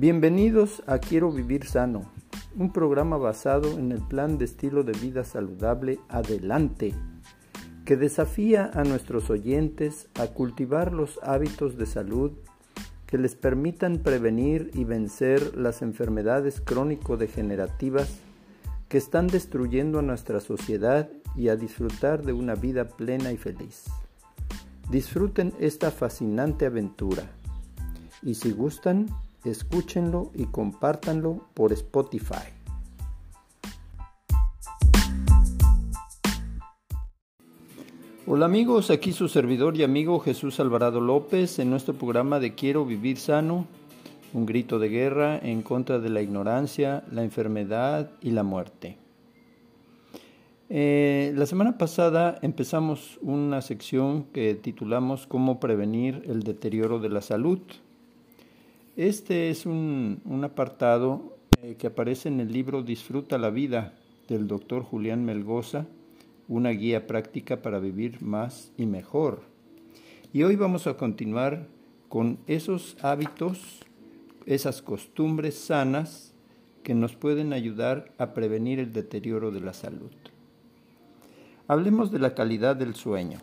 Bienvenidos a Quiero Vivir Sano, un programa basado en el plan de estilo de vida saludable Adelante, que desafía a nuestros oyentes a cultivar los hábitos de salud que les permitan prevenir y vencer las enfermedades crónico-degenerativas que están destruyendo a nuestra sociedad y a disfrutar de una vida plena y feliz. Disfruten esta fascinante aventura y si gustan, escúchenlo y compártanlo por Spotify. Hola amigos, aquí su servidor y amigo Jesús Alvarado López en nuestro programa de Quiero Vivir Sano, un grito de guerra en contra de la ignorancia, la enfermedad y la muerte. Eh, la semana pasada empezamos una sección que titulamos Cómo prevenir el deterioro de la salud. Este es un, apartado eh, que aparece en el libro Disfruta la vida del doctor Julián Melgoza, una guía práctica para vivir más y mejor. Y hoy vamos a continuar con esos hábitos, esas costumbres sanas que nos pueden ayudar a prevenir el deterioro de la salud. Hablemos de la calidad del sueño.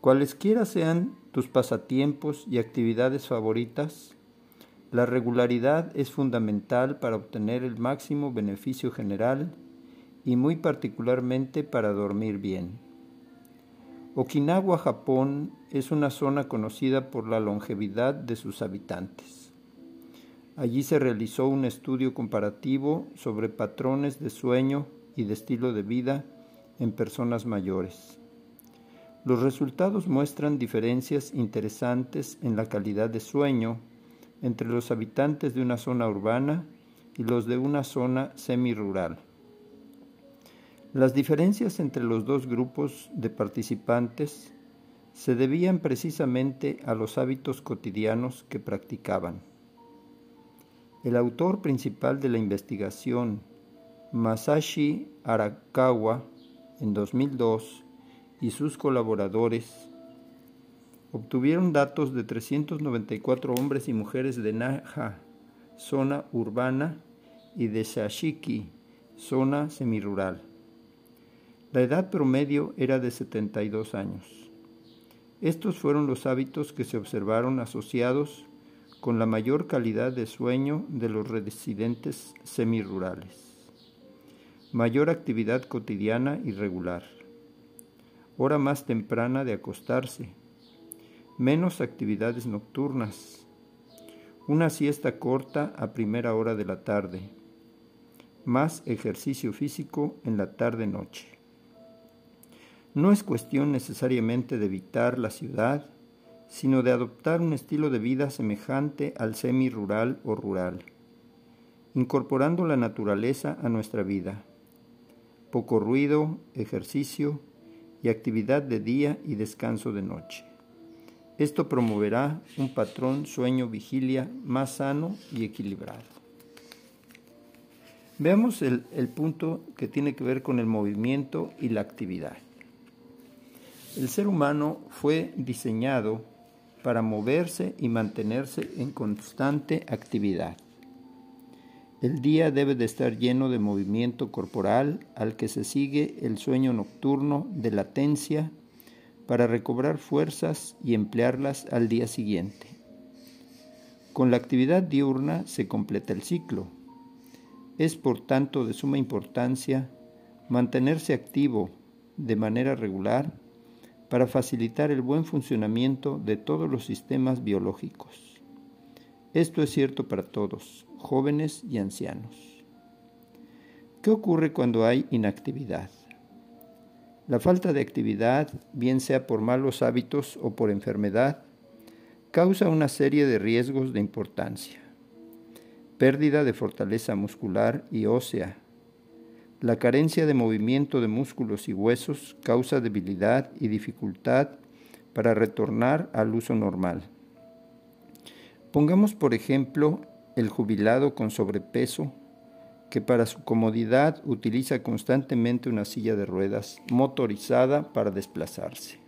Cualesquiera sean tus pasatiempos y actividades favoritas, la regularidad es fundamental para obtener el máximo beneficio general y muy particularmente para dormir bien. Okinawa, Japón, es una zona conocida por la longevidad de sus habitantes. Allí se realizó un estudio comparativo sobre patrones de sueño y de estilo de vida en personas mayores. Los resultados muestran diferencias interesantes en la calidad de sueño entre los habitantes de una zona urbana y los de una zona semirural. Las diferencias entre los dos grupos de participantes se debían precisamente a los hábitos cotidianos que practicaban. El autor principal de la investigación, Masashi Arakawa, en 2002, y sus colaboradores obtuvieron datos de 394 hombres y mujeres de Naha, zona urbana, y de Shashiki, zona semirural. La edad promedio era de 72 años. Estos fueron los hábitos que se observaron asociados con la mayor calidad de sueño de los residentes semirurales. Mayor actividad cotidiana y regular. Hora más temprana de acostarse menos actividades nocturnas, una siesta corta a primera hora de la tarde, más ejercicio físico en la tarde-noche. No es cuestión necesariamente de evitar la ciudad, sino de adoptar un estilo de vida semejante al semi-rural o rural, incorporando la naturaleza a nuestra vida. Poco ruido, ejercicio y actividad de día y descanso de noche. Esto promoverá un patrón sueño-vigilia más sano y equilibrado. Veamos el, punto que tiene que ver con el movimiento y la actividad. El ser humano fue diseñado para moverse y mantenerse en constante actividad. El día debe de estar lleno de movimiento corporal al que se sigue el sueño nocturno de latencia para recobrar fuerzas y emplearlas al día siguiente. Con la actividad diurna se completa el ciclo. Es por tanto de suma importancia mantenerse activo de manera regular para facilitar el buen funcionamiento de todos los sistemas biológicos. Esto es cierto para todos, jóvenes y ancianos. ¿Qué ocurre cuando hay inactividad? La falta de actividad, bien sea por malos hábitos o por enfermedad, causa una serie de riesgos de importancia. Pérdida de fortaleza muscular y ósea. La carencia de movimiento de músculos y huesos causa debilidad y dificultad para retornar al uso normal. Pongamos por ejemplo el jubilado con sobrepeso que para su comodidad utiliza constantemente una silla de ruedas motorizada para desplazarse.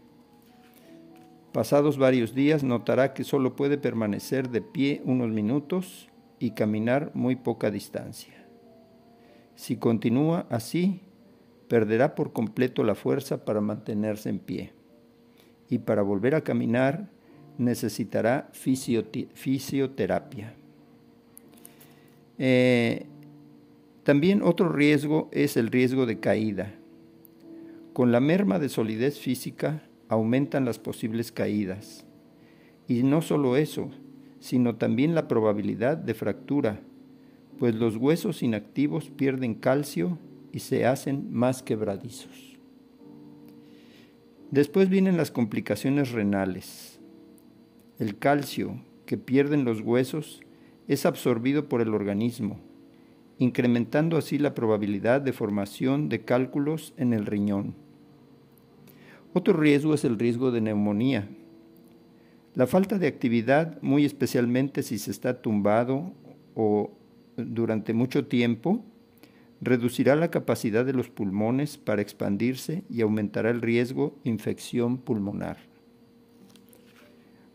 Pasados varios días notará que solo puede permanecer de pie unos minutos y caminar muy poca distancia. Si continúa así, perderá por completo la fuerza para mantenerse en pie. Y para volver a caminar necesitará fisioterapia. Eh, también otro riesgo es el riesgo de caída. Con la merma de solidez física aumentan las posibles caídas. Y no solo eso, sino también la probabilidad de fractura, pues los huesos inactivos pierden calcio y se hacen más quebradizos. Después vienen las complicaciones renales. El calcio que pierden los huesos es absorbido por el organismo, incrementando así la probabilidad de formación de cálculos en el riñón. Otro riesgo es el riesgo de neumonía. La falta de actividad, muy especialmente si se está tumbado o durante mucho tiempo, reducirá la capacidad de los pulmones para expandirse y aumentará el riesgo de infección pulmonar.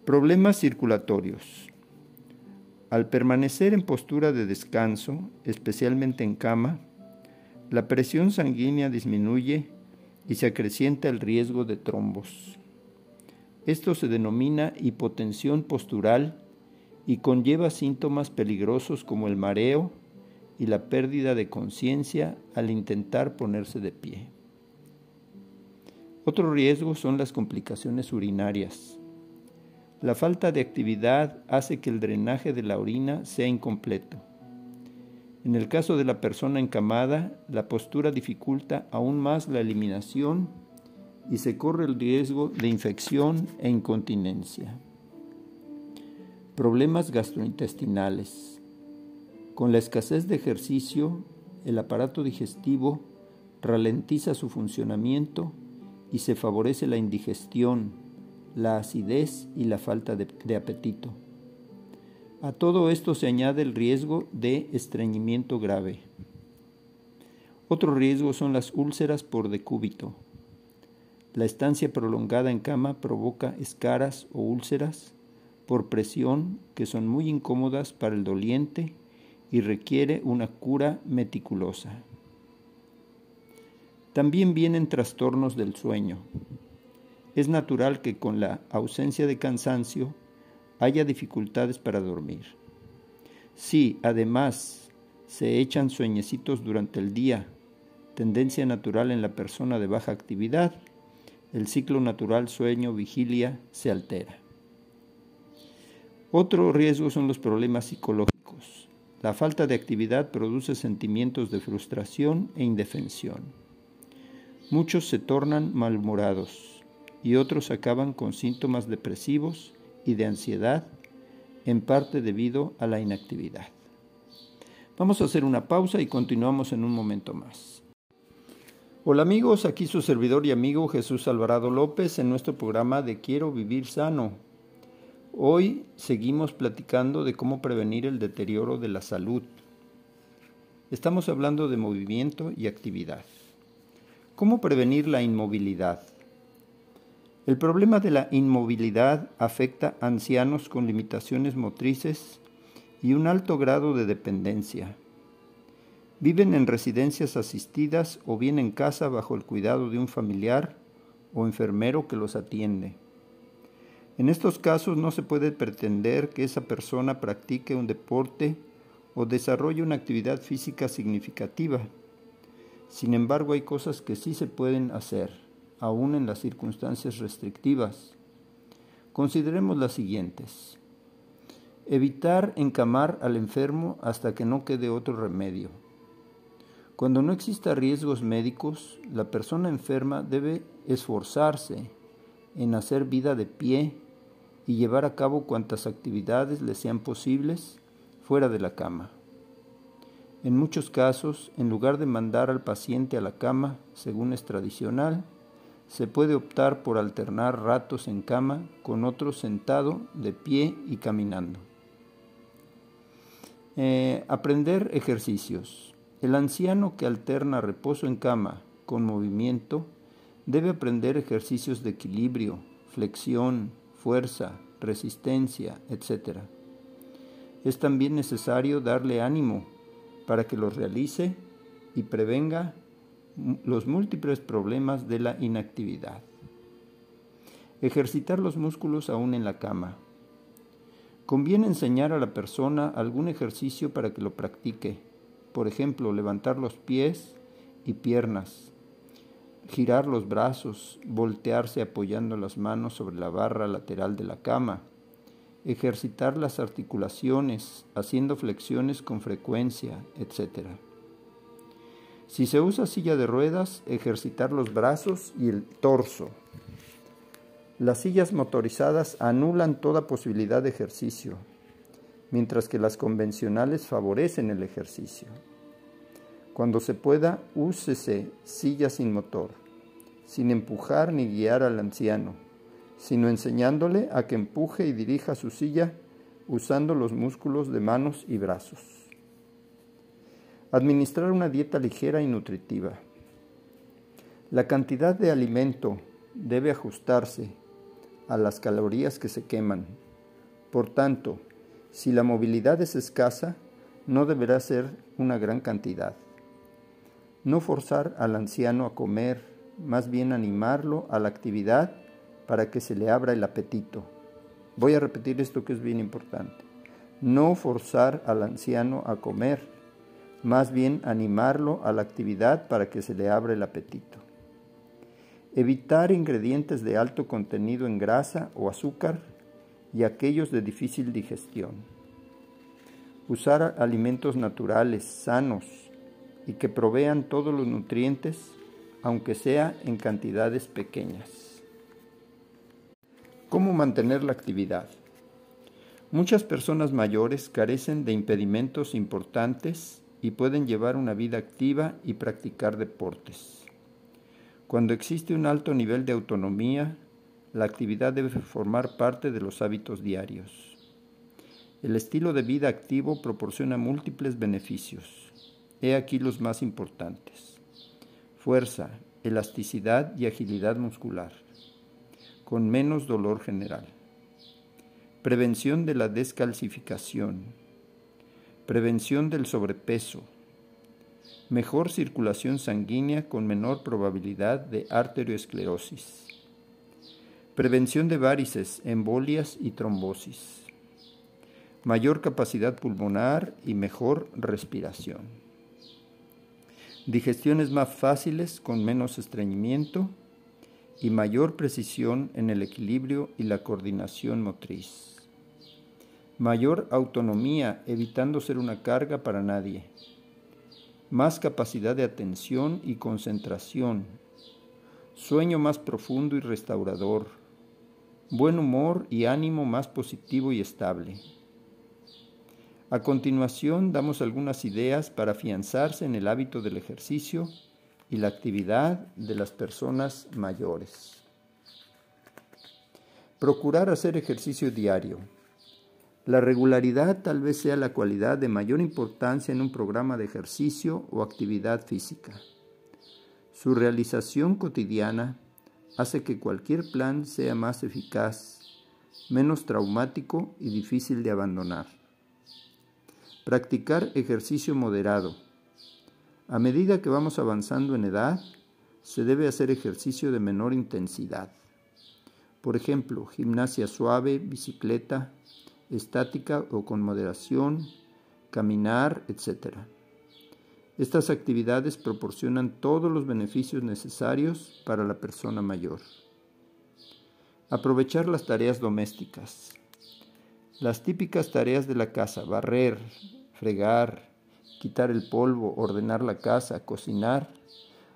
Problemas circulatorios. Al permanecer en postura de descanso, especialmente en cama, la presión sanguínea disminuye y se acrecienta el riesgo de trombos. Esto se denomina hipotensión postural y conlleva síntomas peligrosos como el mareo y la pérdida de conciencia al intentar ponerse de pie. Otro riesgo son las complicaciones urinarias. La falta de actividad hace que el drenaje de la orina sea incompleto. En el caso de la persona encamada, la postura dificulta aún más la eliminación y se corre el riesgo de infección e incontinencia. Problemas gastrointestinales. Con la escasez de ejercicio, el aparato digestivo ralentiza su funcionamiento y se favorece la indigestión, la acidez y la falta de, apetito. A todo esto se añade el riesgo de estreñimiento grave. Otro riesgo son las úlceras por decúbito. La estancia prolongada en cama provoca escaras o úlceras por presión que son muy incómodas para el doliente y requiere una cura meticulosa. También vienen trastornos del sueño. Es natural que con la ausencia de cansancio haya dificultades para dormir. Si además se echan sueñecitos durante el día, tendencia natural en la persona de baja actividad, el ciclo natural sueño-vigilia se altera. Otro riesgo son los problemas psicológicos. La falta de actividad produce sentimientos de frustración e indefensión. Muchos se tornan malhumorados y otros acaban con síntomas depresivos y de ansiedad, en parte debido a la inactividad. Vamos a hacer una pausa y continuamos en un momento más. Hola amigos, aquí su servidor y amigo Jesús Alvarado López en nuestro programa de Quiero Vivir Sano Hoy seguimos platicando de cómo prevenir el deterioro de la salud. Estamos hablando de movimiento y actividad. ¿Cómo prevenir la inmovilidad? El problema de la inmovilidad afecta a ancianos con limitaciones motrices y un alto grado de dependencia. Viven en residencias asistidas o bien en casa bajo el cuidado de un familiar o enfermero que los atiende. En estos casos no se puede pretender que esa persona practique un deporte o desarrolle una actividad física significativa. Sin embargo, hay cosas que sí se pueden hacer, aún en las circunstancias restrictivas. Consideremos las siguientes. Evitar encamar al enfermo hasta que no quede otro remedio. Cuando no exista riesgos médicos, la persona enferma debe esforzarse en hacer vida de pie y llevar a cabo cuantas actividades le sean posibles fuera de la cama. En muchos casos, en lugar de mandar al paciente a la cama, según es tradicional, se puede optar por alternar ratos en cama con otros sentado, de pie y caminando. Eh, aprender ejercicios. El anciano que alterna reposo en cama con movimiento debe aprender ejercicios de equilibrio, flexión, fuerza, resistencia, etc. Es también necesario darle ánimo para que los realice y prevenga los múltiples problemas de la inactividad. Ejercitar los músculos aún en la cama. Conviene enseñar a la persona algún ejercicio para que lo practique. Por ejemplo, levantar los pies y piernas, girar los brazos, voltearse apoyando las manos sobre la barra lateral de la cama, ejercitar las articulaciones, haciendo flexiones con frecuencia, etc. Si se usa silla de ruedas, ejercitar los brazos y el torso. Las sillas motorizadas anulan toda posibilidad de ejercicio, mientras que las convencionales favorecen el ejercicio. Cuando se pueda, úsese silla sin motor, sin empujar ni guiar al anciano, sino enseñándole a que empuje y dirija su silla usando los músculos de manos y brazos. Administrar una dieta ligera y nutritiva. La cantidad de alimento debe ajustarse a las calorías que se queman. Por tanto, si la movilidad es escasa, no deberá ser una gran cantidad. No forzar al anciano a comer, más bien animarlo a la actividad para que se le abra el apetito. Voy a repetir esto que es bien importante. No forzar al anciano a comer, más bien animarlo a la actividad para que se le abra el apetito. Evitar ingredientes de alto contenido en grasa o azúcar y aquellos de difícil digestión. Usar alimentos naturales, sanos y que provean todos los nutrientes, aunque sea en cantidades pequeñas. ¿Cómo mantener la actividad? Muchas personas mayores carecen de impedimentos importantes y pueden llevar una vida activa y practicar deportes. Cuando existe un alto nivel de autonomía, la actividad debe formar parte de los hábitos diarios. El estilo de vida activo proporciona múltiples beneficios. He aquí los más importantes. Fuerza, elasticidad y agilidad muscular, con menos dolor general. Prevención de la descalcificación, prevención del sobrepeso, mejor circulación sanguínea con menor probabilidad de arterioesclerosis, prevención de varices, embolias y trombosis, mayor capacidad pulmonar y mejor respiración, digestiones más fáciles con menos estreñimiento y mayor precisión en el equilibrio y la coordinación motriz mayor autonomía, evitando ser una carga para nadie, más capacidad de atención y concentración, sueño más profundo y restaurador, buen humor y ánimo más positivo y estable. A continuación damos algunas ideas para afianzarse en el hábito del ejercicio y la actividad de las personas mayores. Procurar hacer ejercicio diario. La regularidad tal vez sea la cualidad de mayor importancia en un programa de ejercicio o actividad física. Su realización cotidiana hace que cualquier plan sea más eficaz, menos traumático y difícil de abandonar. Practicar ejercicio moderado. A medida que vamos avanzando en edad, se debe hacer ejercicio de menor intensidad. Por ejemplo, gimnasia suave, bicicleta, estática o con moderación, caminar, etc. Estas actividades proporcionan todos los beneficios necesarios para la persona mayor. Aprovechar las tareas domésticas. Las típicas tareas de la casa, barrer, fregar, quitar el polvo, ordenar la casa, cocinar,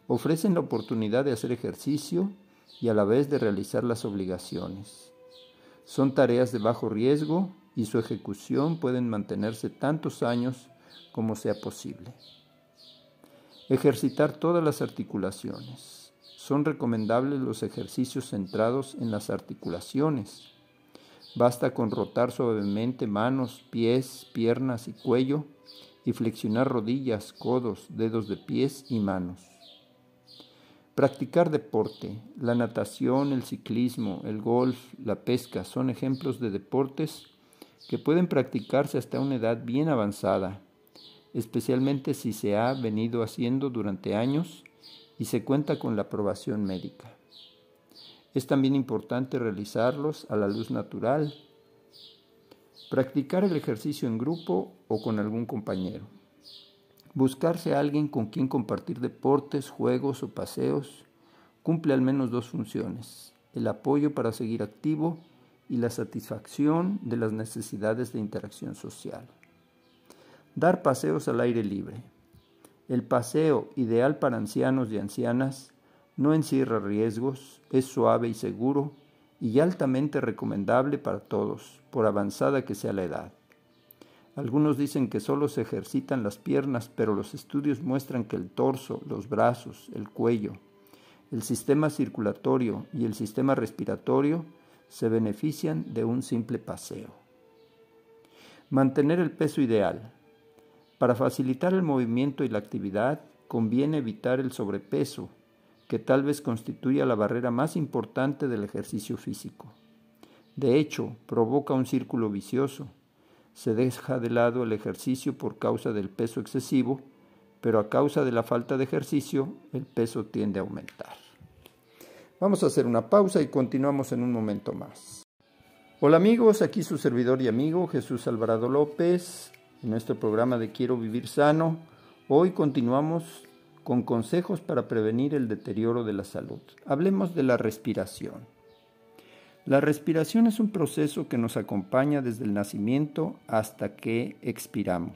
ofrecen la oportunidad de hacer ejercicio y a la vez de realizar las obligaciones. Son tareas de bajo riesgo y su ejecución pueden mantenerse tantos años como sea posible. Ejercitar todas las articulaciones. Son recomendables los ejercicios centrados en las articulaciones. Basta con rotar suavemente manos, pies, piernas y cuello y flexionar rodillas, codos, dedos de pies y manos. Practicar deporte. La natación, el ciclismo, el golf, la pesca son ejemplos de deportes que pueden practicarse hasta una edad bien avanzada, especialmente si se ha venido haciendo durante años y se cuenta con la aprobación médica. Es también importante realizarlos a la luz natural, practicar el ejercicio en grupo o con algún compañero. Buscarse a alguien con quien compartir deportes, juegos o paseos cumple al menos dos funciones, el apoyo para seguir activo y la satisfacción de las necesidades de interacción social. Dar paseos al aire libre. El paseo, ideal para ancianos y ancianas, no encierra riesgos, es suave y seguro y altamente recomendable para todos, por avanzada que sea la edad. Algunos dicen que solo se ejercitan las piernas, pero los estudios muestran que el torso, los brazos, el cuello, el sistema circulatorio y el sistema respiratorio se benefician de un simple paseo. Mantener el peso ideal. Para facilitar el movimiento y la actividad, conviene evitar el sobrepeso, que tal vez constituya la barrera más importante del ejercicio físico. De hecho, provoca un círculo vicioso se deja de lado el ejercicio por causa del peso excesivo, pero a causa de la falta de ejercicio el peso tiende a aumentar. Vamos a hacer una pausa y continuamos en un momento más. Hola amigos, aquí su servidor y amigo Jesús Alvarado López, en nuestro programa de Quiero Vivir Sano. Hoy continuamos con consejos para prevenir el deterioro de la salud. Hablemos de la respiración. La respiración es un proceso que nos acompaña desde el nacimiento hasta que expiramos.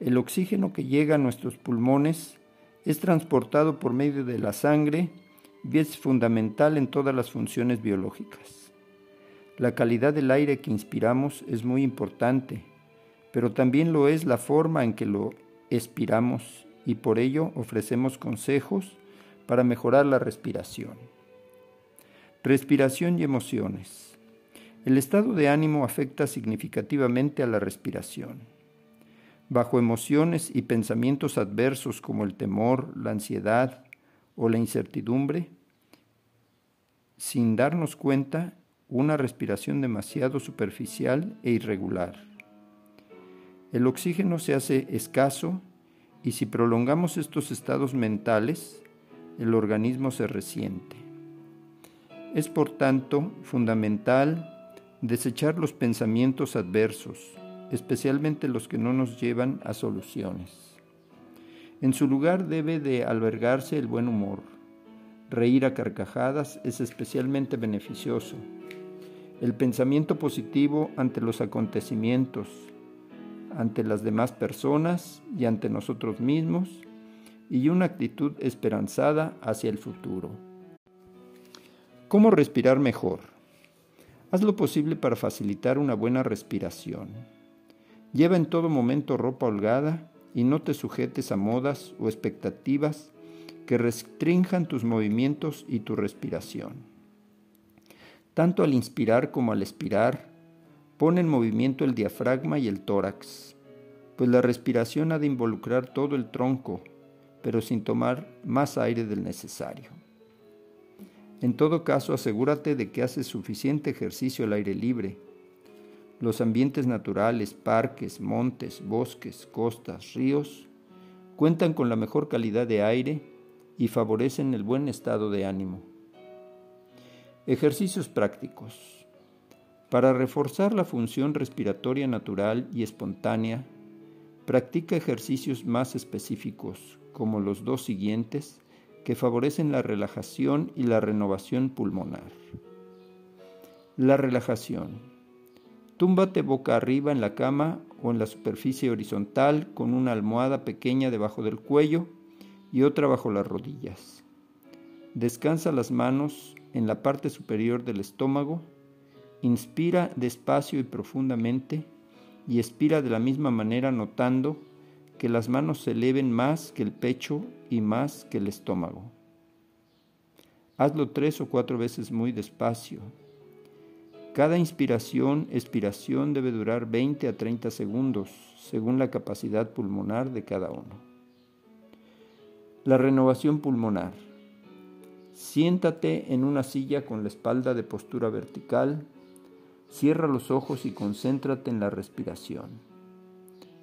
El oxígeno que llega a nuestros pulmones es transportado por medio de la sangre es fundamental en todas las funciones biológicas. La calidad del aire que inspiramos es muy importante, pero también lo es la forma en que lo expiramos y por ello ofrecemos consejos para mejorar la respiración. Respiración y emociones. El estado de ánimo afecta significativamente a la respiración. Bajo emociones y pensamientos adversos como el temor, la ansiedad o la incertidumbre, sin darnos cuenta, una respiración demasiado superficial e irregular. El oxígeno se hace escaso y si prolongamos estos estados mentales, el organismo se resiente. Es por tanto fundamental desechar los pensamientos adversos, especialmente los que no nos llevan a soluciones. En su lugar debe de albergarse el buen humor. Reír a carcajadas es especialmente beneficioso. El pensamiento positivo ante los acontecimientos, ante las demás personas y ante nosotros mismos, y una actitud esperanzada hacia el futuro. ¿Cómo respirar mejor? Haz lo posible para facilitar una buena respiración. Lleva en todo momento ropa holgada y no te sujetes a modas o expectativas que restrinjan tus movimientos y tu respiración. Tanto al inspirar como al expirar, pon en movimiento el diafragma y el tórax, pues la respiración ha de involucrar todo el tronco, pero sin tomar más aire del necesario. En todo caso, asegúrate de que haces suficiente ejercicio al aire libre. Los ambientes naturales, parques, montes, bosques, costas, ríos, cuentan con la mejor calidad de aire y favorecen el buen estado de ánimo. Ejercicios prácticos. Para reforzar la función respiratoria natural y espontánea, practica ejercicios más específicos, como los dos siguientes, que favorecen la relajación y la renovación pulmonar. La relajación. Túmbate boca arriba en la cama o en la superficie horizontal con una almohada pequeña debajo del cuello y otra bajo las rodillas. Descansa las manos en la parte superior del estómago. Inspira despacio y profundamente y expira de la misma manera notando que las manos se eleven más que el pecho y más que el estómago. Hazlo tres o cuatro veces muy despacio. Cada inspiración, expiración debe durar 20 a 30 segundos, según la capacidad pulmonar de cada uno. La renovación pulmonar. Siéntate en una silla con la espalda de postura vertical, cierra los ojos y concéntrate en la respiración.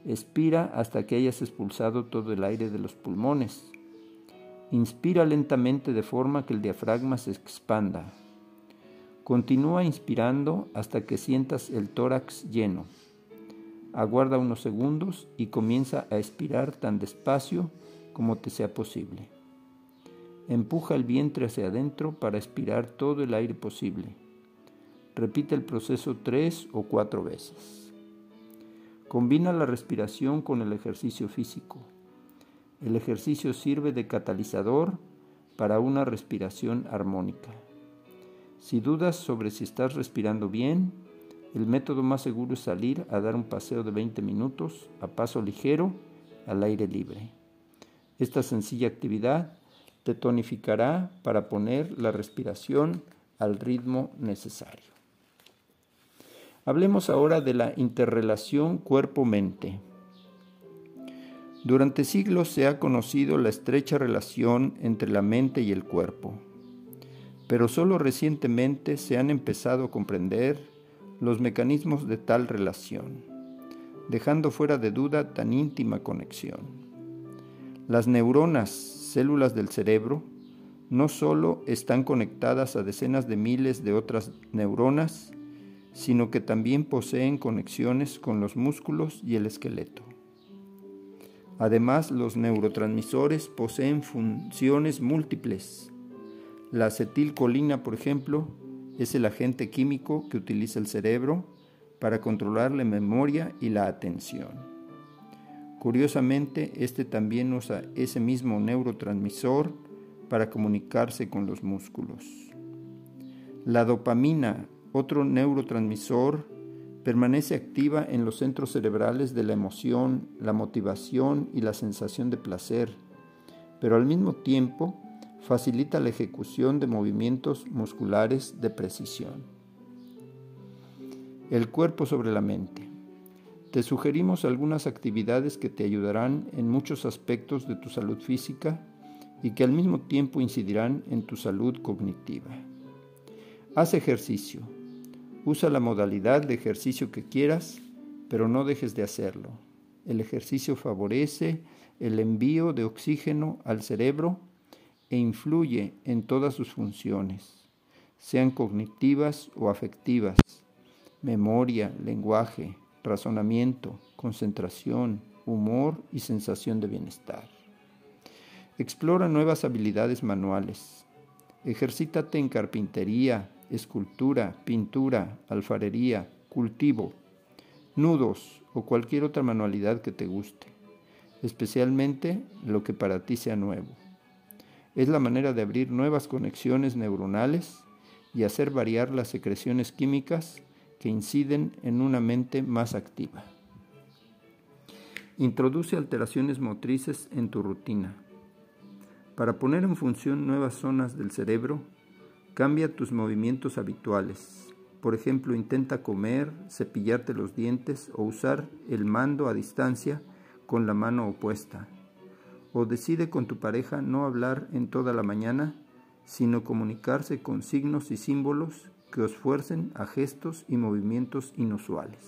Expira hasta que hayas expulsado todo el aire de los pulmones. Inspira lentamente de forma que el diafragma se expanda. Continúa inspirando hasta que sientas el tórax lleno. Aguarda unos segundos y comienza a expirar tan despacio como te sea posible. Empuja el vientre hacia adentro para expirar todo el aire posible. Repite el proceso tres o cuatro veces. Combina la respiración con el ejercicio físico. El ejercicio sirve de catalizador para una respiración armónica. Si dudas sobre si estás respirando bien, el método más seguro es salir a dar un paseo de 20 minutos a paso ligero al aire libre. Esta sencilla actividad te tonificará para poner la respiración al ritmo necesario. Hablemos ahora de la interrelación cuerpo-mente. Durante siglos se ha conocido la estrecha relación entre la mente y el cuerpo, pero solo recientemente se han empezado a comprender los mecanismos de tal relación, dejando fuera de duda tan íntima conexión. Las neuronas, células del cerebro, no solo están conectadas a decenas de miles de otras neuronas, sino que también poseen conexiones con los músculos y el esqueleto. Además, los neurotransmisores poseen funciones múltiples. La acetilcolina, por ejemplo, es el agente químico que utiliza el cerebro para controlar la memoria y la atención. Curiosamente, este también usa ese mismo neurotransmisor para comunicarse con los músculos. La dopamina, otro neurotransmisor, permanece activa en los centros cerebrales de la emoción, la motivación y la sensación de placer, pero al mismo tiempo facilita la ejecución de movimientos musculares de precisión. El cuerpo sobre la mente. Te sugerimos algunas actividades que te ayudarán en muchos aspectos de tu salud física y que al mismo tiempo incidirán en tu salud cognitiva. Haz ejercicio. Usa la modalidad de ejercicio que quieras, pero no dejes de hacerlo. El ejercicio favorece el envío de oxígeno al cerebro e influye en todas sus funciones, sean cognitivas o afectivas, memoria, lenguaje, razonamiento, concentración, humor y sensación de bienestar. Explora nuevas habilidades manuales. Ejercítate en carpintería, escultura, pintura, alfarería, cultivo, nudos o cualquier otra manualidad que te guste, especialmente lo que para ti sea nuevo. Es la manera de abrir nuevas conexiones neuronales y hacer variar las secreciones químicas inciden en una mente más activa. Introduce alteraciones motrices en tu rutina. Para poner en función nuevas zonas del cerebro, cambia tus movimientos habituales. Por ejemplo, intenta comer, cepillarte los dientes o usar el mando a distancia con la mano opuesta. O decide con tu pareja no hablar en toda la mañana, sino comunicarse con signos y símbolos que os fuercen a gestos y movimientos inusuales.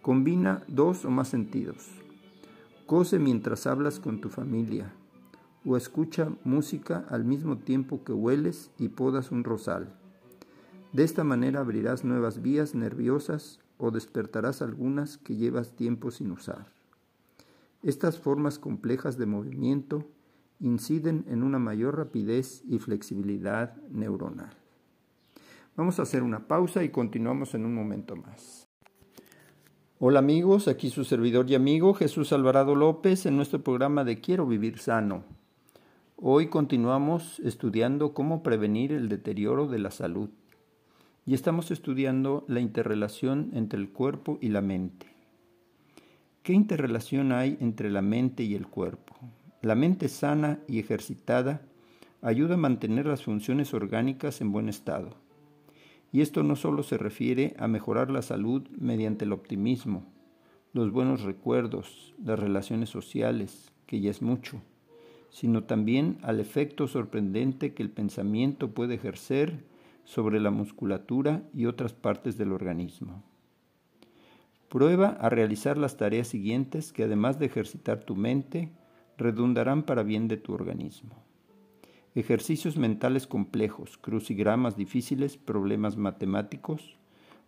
Combina dos o más sentidos. Cose mientras hablas con tu familia o escucha música al mismo tiempo que hueles y podas un rosal. De esta manera abrirás nuevas vías nerviosas o despertarás algunas que llevas tiempo sin usar. Estas formas complejas de movimiento inciden en una mayor rapidez y flexibilidad neuronal. Vamos a hacer una pausa y continuamos en un momento más. Hola amigos, aquí su servidor y amigo Jesús Alvarado López en nuestro programa de Quiero vivir sano. Hoy continuamos estudiando cómo prevenir el deterioro de la salud y estamos estudiando la interrelación entre el cuerpo y la mente. ¿Qué interrelación hay entre la mente y el cuerpo? La mente sana y ejercitada ayuda a mantener las funciones orgánicas en buen estado y esto no solo se refiere a mejorar la salud mediante el optimismo, los buenos recuerdos, las relaciones sociales, que ya es mucho, sino también al efecto sorprendente que el pensamiento puede ejercer sobre la musculatura y otras partes del organismo. Prueba a realizar las tareas siguientes que además de ejercitar tu mente, redundarán para bien de tu organismo. Ejercicios mentales complejos, crucigramas difíciles, problemas matemáticos,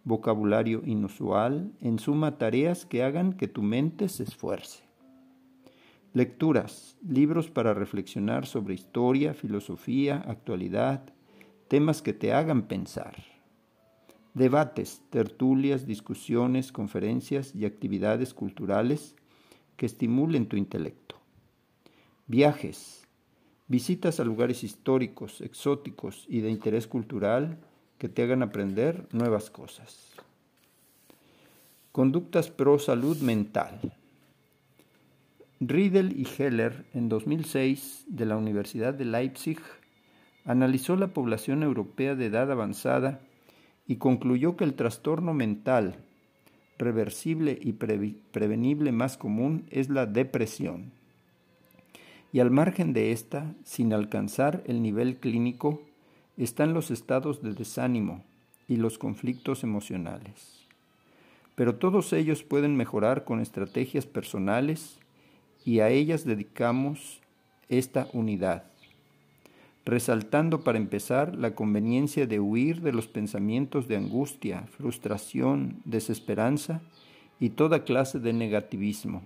vocabulario inusual, en suma tareas que hagan que tu mente se esfuerce. Lecturas, libros para reflexionar sobre historia, filosofía, actualidad, temas que te hagan pensar. Debates, tertulias, discusiones, conferencias y actividades culturales que estimulen tu intelecto. Viajes, visitas a lugares históricos, exóticos y de interés cultural que te hagan aprender nuevas cosas. Conductas pro salud mental. Riedel y Heller, en 2006, de la Universidad de Leipzig, analizó la población europea de edad avanzada y concluyó que el trastorno mental reversible y prevenible más común es la depresión. Y al margen de esta, sin alcanzar el nivel clínico, están los estados de desánimo y los conflictos emocionales. Pero todos ellos pueden mejorar con estrategias personales y a ellas dedicamos esta unidad, resaltando para empezar la conveniencia de huir de los pensamientos de angustia, frustración, desesperanza y toda clase de negativismo.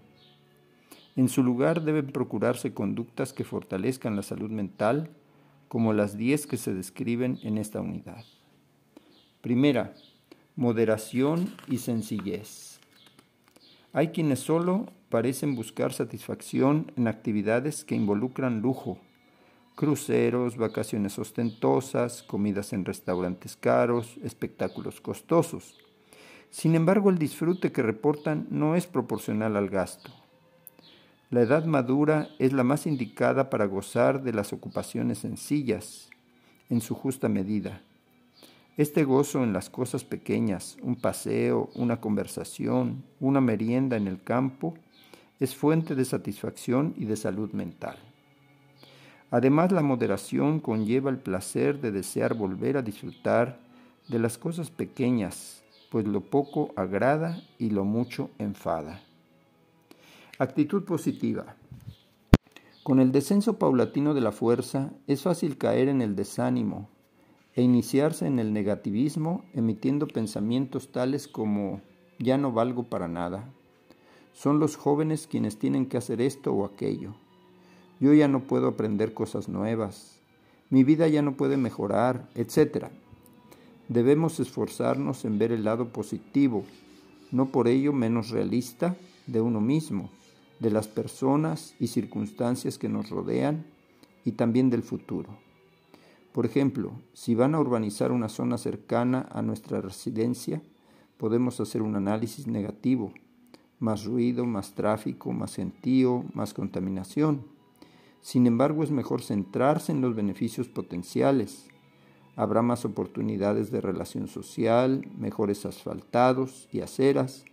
En su lugar deben procurarse conductas que fortalezcan la salud mental, como las diez que se describen en esta unidad. Primera, moderación y sencillez. Hay quienes solo parecen buscar satisfacción en actividades que involucran lujo, cruceros, vacaciones ostentosas, comidas en restaurantes caros, espectáculos costosos. Sin embargo, el disfrute que reportan no es proporcional al gasto. La edad madura es la más indicada para gozar de las ocupaciones sencillas, en su justa medida. Este gozo en las cosas pequeñas, un paseo, una conversación, una merienda en el campo, es fuente de satisfacción y de salud mental. Además, la moderación conlleva el placer de desear volver a disfrutar de las cosas pequeñas, pues lo poco agrada y lo mucho enfada. Actitud positiva. Con el descenso paulatino de la fuerza es fácil caer en el desánimo e iniciarse en el negativismo emitiendo pensamientos tales como ya no valgo para nada, son los jóvenes quienes tienen que hacer esto o aquello. Yo ya no puedo aprender cosas nuevas. Mi vida ya no puede mejorar, etc. Debemos esforzarnos en ver el lado positivo, no por ello menos realista, de uno mismo, de las personas y circunstancias que nos rodean y también del futuro. Por ejemplo, si van a urbanizar una zona cercana a nuestra residencia, podemos hacer un análisis negativo más ruido, más tráfico, más gentío, más contaminación. Sin embargo, es mejor centrarse en los beneficios potenciales. Habrá más oportunidades de relación social, mejores asfaltados y aceras,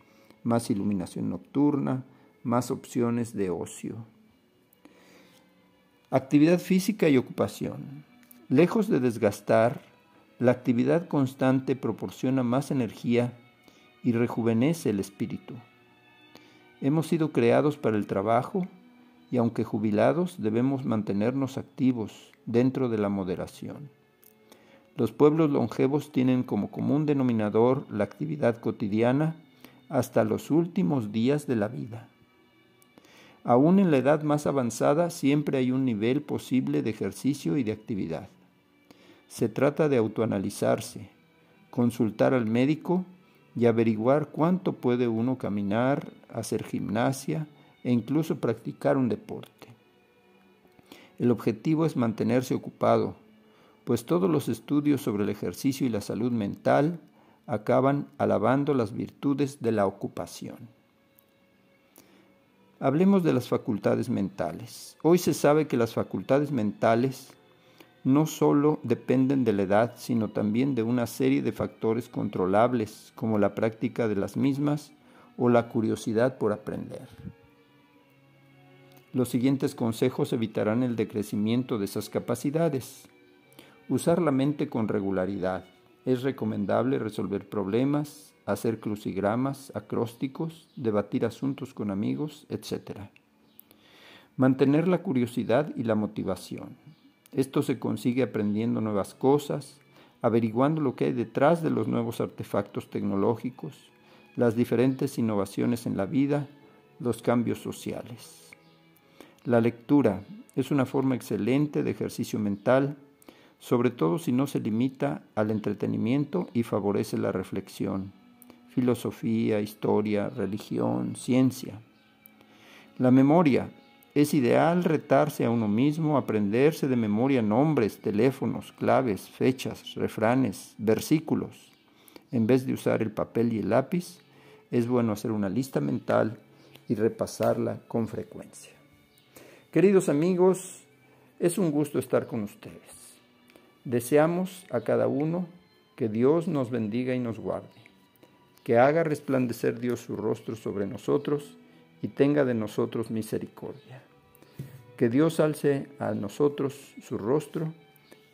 más iluminación nocturna, más opciones de ocio. Actividad física y ocupación. Lejos de desgastar, la actividad constante proporciona más energía y rejuvenece el espíritu. Hemos sido creados para el trabajo y aunque jubilados debemos mantenernos activos dentro de la moderación. Los pueblos longevos tienen como común denominador la actividad cotidiana hasta los últimos días de la vida. Aún en la edad más avanzada siempre hay un nivel posible de ejercicio y de actividad. Se trata de autoanalizarse, consultar al médico y averiguar cuánto puede uno caminar, hacer gimnasia e incluso practicar un deporte. El objetivo es mantenerse ocupado, pues todos los estudios sobre el ejercicio y la salud mental acaban alabando las virtudes de la ocupación. Hablemos de las facultades mentales. Hoy se sabe que las facultades mentales no solo dependen de la edad, sino también de una serie de factores controlables, como la práctica de las mismas o la curiosidad por aprender. Los siguientes consejos evitarán el decrecimiento de esas capacidades. Usar la mente con regularidad. Es recomendable resolver problemas, hacer crucigramas, acrósticos, debatir asuntos con amigos, etc. Mantener la curiosidad y la motivación. Esto se consigue aprendiendo nuevas cosas, averiguando lo que hay detrás de los nuevos artefactos tecnológicos, las diferentes innovaciones en la vida, los cambios sociales. La lectura es una forma excelente de ejercicio mental, sobre todo si no se limita al entretenimiento y favorece la reflexión, filosofía, historia, religión, ciencia. La memoria es ideal retarse a uno mismo, aprenderse de memoria nombres, teléfonos, claves, fechas, refranes, versículos. En vez de usar el papel y el lápiz, es bueno hacer una lista mental y repasarla con frecuencia. Queridos amigos, es un gusto estar con ustedes. Deseamos a cada uno que Dios nos bendiga y nos guarde, que haga resplandecer Dios su rostro sobre nosotros y tenga de nosotros misericordia. Que Dios alce a nosotros su rostro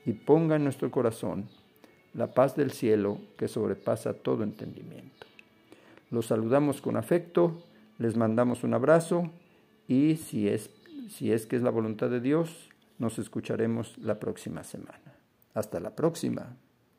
y ponga en nuestro corazón la paz del cielo que sobrepasa todo entendimiento. Los saludamos con afecto, les mandamos un abrazo y si es si es que es la voluntad de Dios, nos escucharemos la próxima semana. Hasta la próxima.